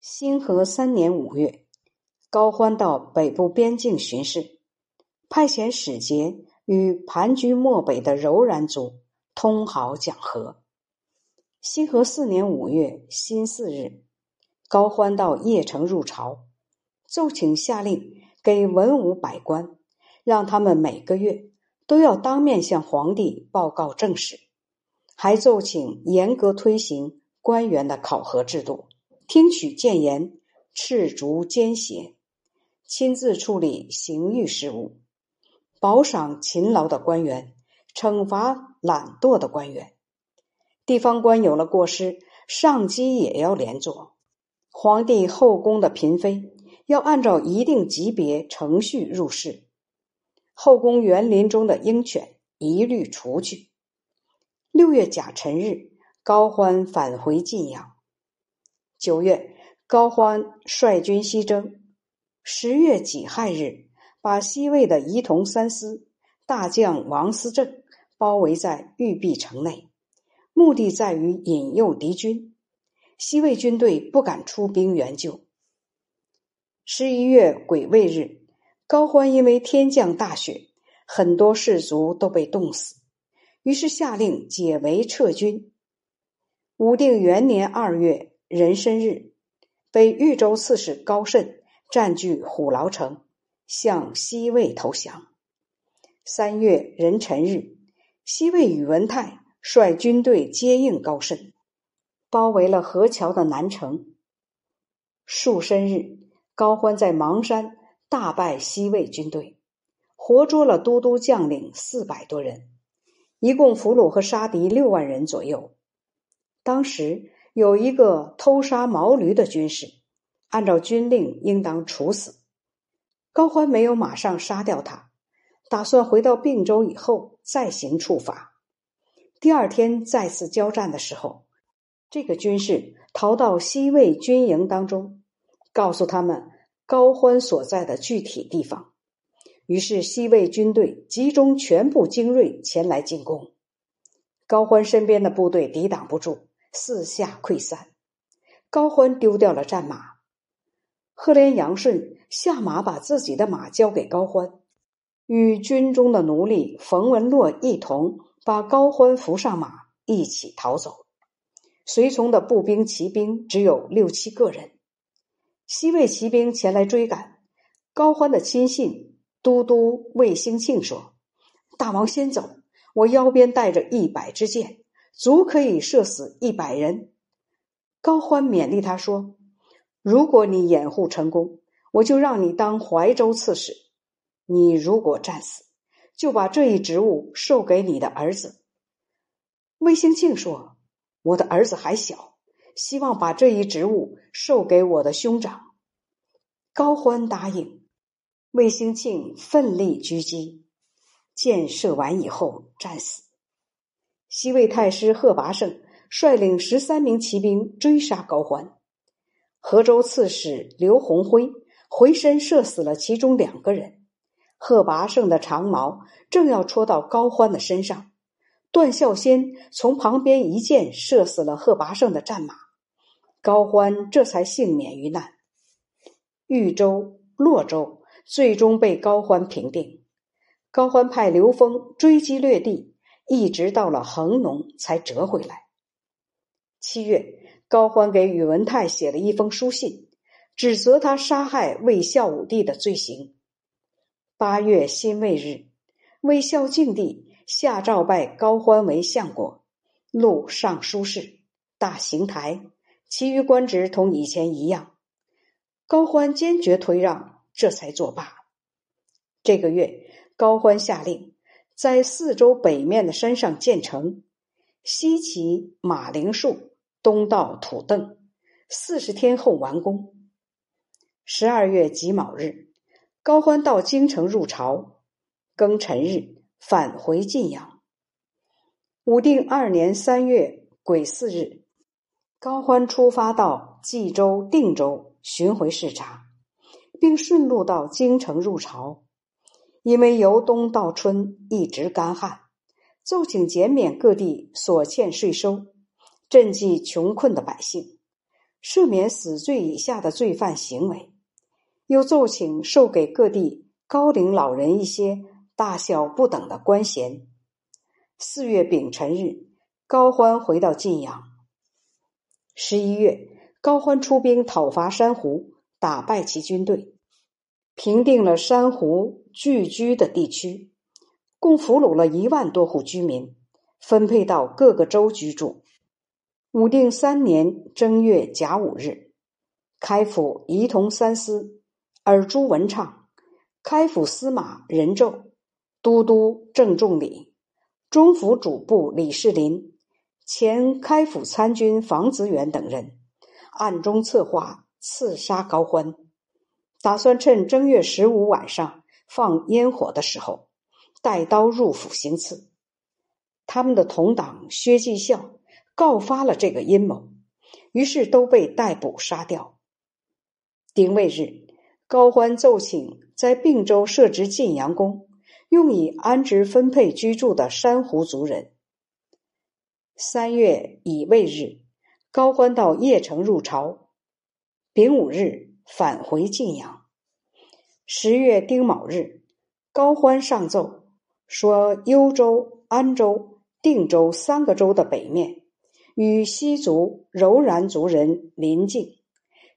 兴和三年五月，高欢到北部边境巡视，派遣使节与盘踞漠北的柔然族通好讲和。兴和四年五月辛巳日，高欢到邺城入朝，奏请下令给文武百官，让他们每个月都要当面向皇帝报告政事，还奏请严格推行官员的考核制度。听取谏言，斥逐奸邪，亲自处理刑狱事务，保赏勤劳的官员，惩罚懒惰的官员。地方官有了过失，上级也要连坐。皇帝后宫的嫔妃要按照一定级别程序入仕。后宫园林中的鹰犬一律除去。六月甲辰日，高欢返回晋阳。九月，高欢率军西征。十月己亥日，把西魏的仪同三司大将王思政包围在玉璧城内，目的在于引诱敌军。西魏军队不敢出兵援救。十一月癸未日，高欢因为天降大雪，很多士卒都被冻死，于是下令解围撤军。武定元年二月。壬申日，被豫州刺史高慎占据虎牢城，向西魏投降。三月壬辰日，西魏宇文泰率军队接应高慎，包围了河桥的南城。戊申日，高欢在邙山大败西魏军队，活捉了都督将领四百多人，一共俘虏和杀敌六万人左右。当时。有一个偷杀毛驴的军士，按照军令应当处死。高欢没有马上杀掉他，打算回到并州以后再行处罚。第二天再次交战的时候，这个军士逃到西魏军营当中，告诉他们高欢所在的具体地方。于是西魏军队集中全部精锐前来进攻，高欢身边的部队抵挡不住。四下溃散，高欢丢掉了战马。赫连杨顺下马，把自己的马交给高欢，与军中的奴隶冯文洛一同把高欢扶上马，一起逃走。随从的步兵、骑兵只有六七个人。西魏骑兵前来追赶，高欢的亲信都督魏兴庆说：“大王先走，我腰边带着一百支箭。”足可以射死一百人。高欢勉励他说：“如果你掩护成功，我就让你当怀州刺史；你如果战死，就把这一职务授给你的儿子。”魏兴庆说：“我的儿子还小，希望把这一职务授给我的兄长。”高欢答应。魏兴庆奋力狙击，箭射完以后战死。西魏太师贺拔胜率领十三名骑兵追杀高欢，河州刺史刘鸿辉回身射死了其中两个人。贺拔胜的长矛正要戳到高欢的身上，段孝先从旁边一箭射死了贺拔胜的战马，高欢这才幸免于难。豫州、洛州最终被高欢平定。高欢派刘封追击掠地。一直到了恒农才折回来。七月，高欢给宇文泰写了一封书信，指责他杀害魏孝武帝的罪行。八月辛未日，魏孝敬帝下诏拜高欢为相国，录尚书事、大行台，其余官职同以前一样。高欢坚决推让，这才作罢。这个月，高欢下令。在四周北面的山上建成，西起马铃树，东到土凳，四十天后完工。十二月己卯日，高欢到京城入朝，庚辰日返回晋阳。武定二年三月癸巳日，高欢出发到冀州、定州巡回视察，并顺路到京城入朝。因为由冬到春一直干旱，奏请减免各地所欠税收，赈济穷困的百姓。赦免死罪以下的罪犯行为，又奏请授给各地高龄老人一些大小不等的官衔。四月丙辰日，高欢回到晋阳。十一月，高欢出兵讨伐珊瑚，打败其军队，平定了珊瑚聚居的地区，共俘虏了一万多户居民，分配到各个州居住。武定三年正月甲午日，开府仪同三司尔朱文畅、开府司马任胄、都督郑仲礼、中府主簿李世林、前开府参军房子远等人暗中策划刺杀高欢，打算趁正月十五晚上放烟火的时候，带刀入府行刺。他们的同党薛继孝。告发了这个阴谋，于是都被逮捕杀掉。丁未日，高欢奏请在并州设置晋阳宫，用以安置分配居住的珊瑚族人。三月乙未日，高欢到邺城入朝。丙午日返回晋阳。十月丁卯日，高欢上奏说，幽州、安州、定州三个州的北面。与西族、柔然族人临近，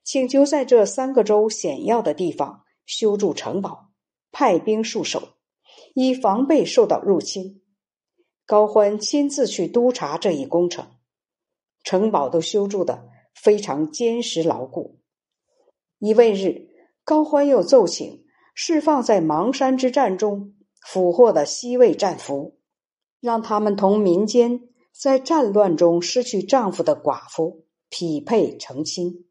请求在这三个州险要的地方修筑城堡，派兵戍守，以防备受到入侵。高欢亲自去督察这一工程，城堡都修筑的非常坚实牢固。一未日，高欢又奏请释放在邙山之战中俘获的西魏战俘，让他们同民间。在战乱中失去丈夫的寡妇匹配成亲。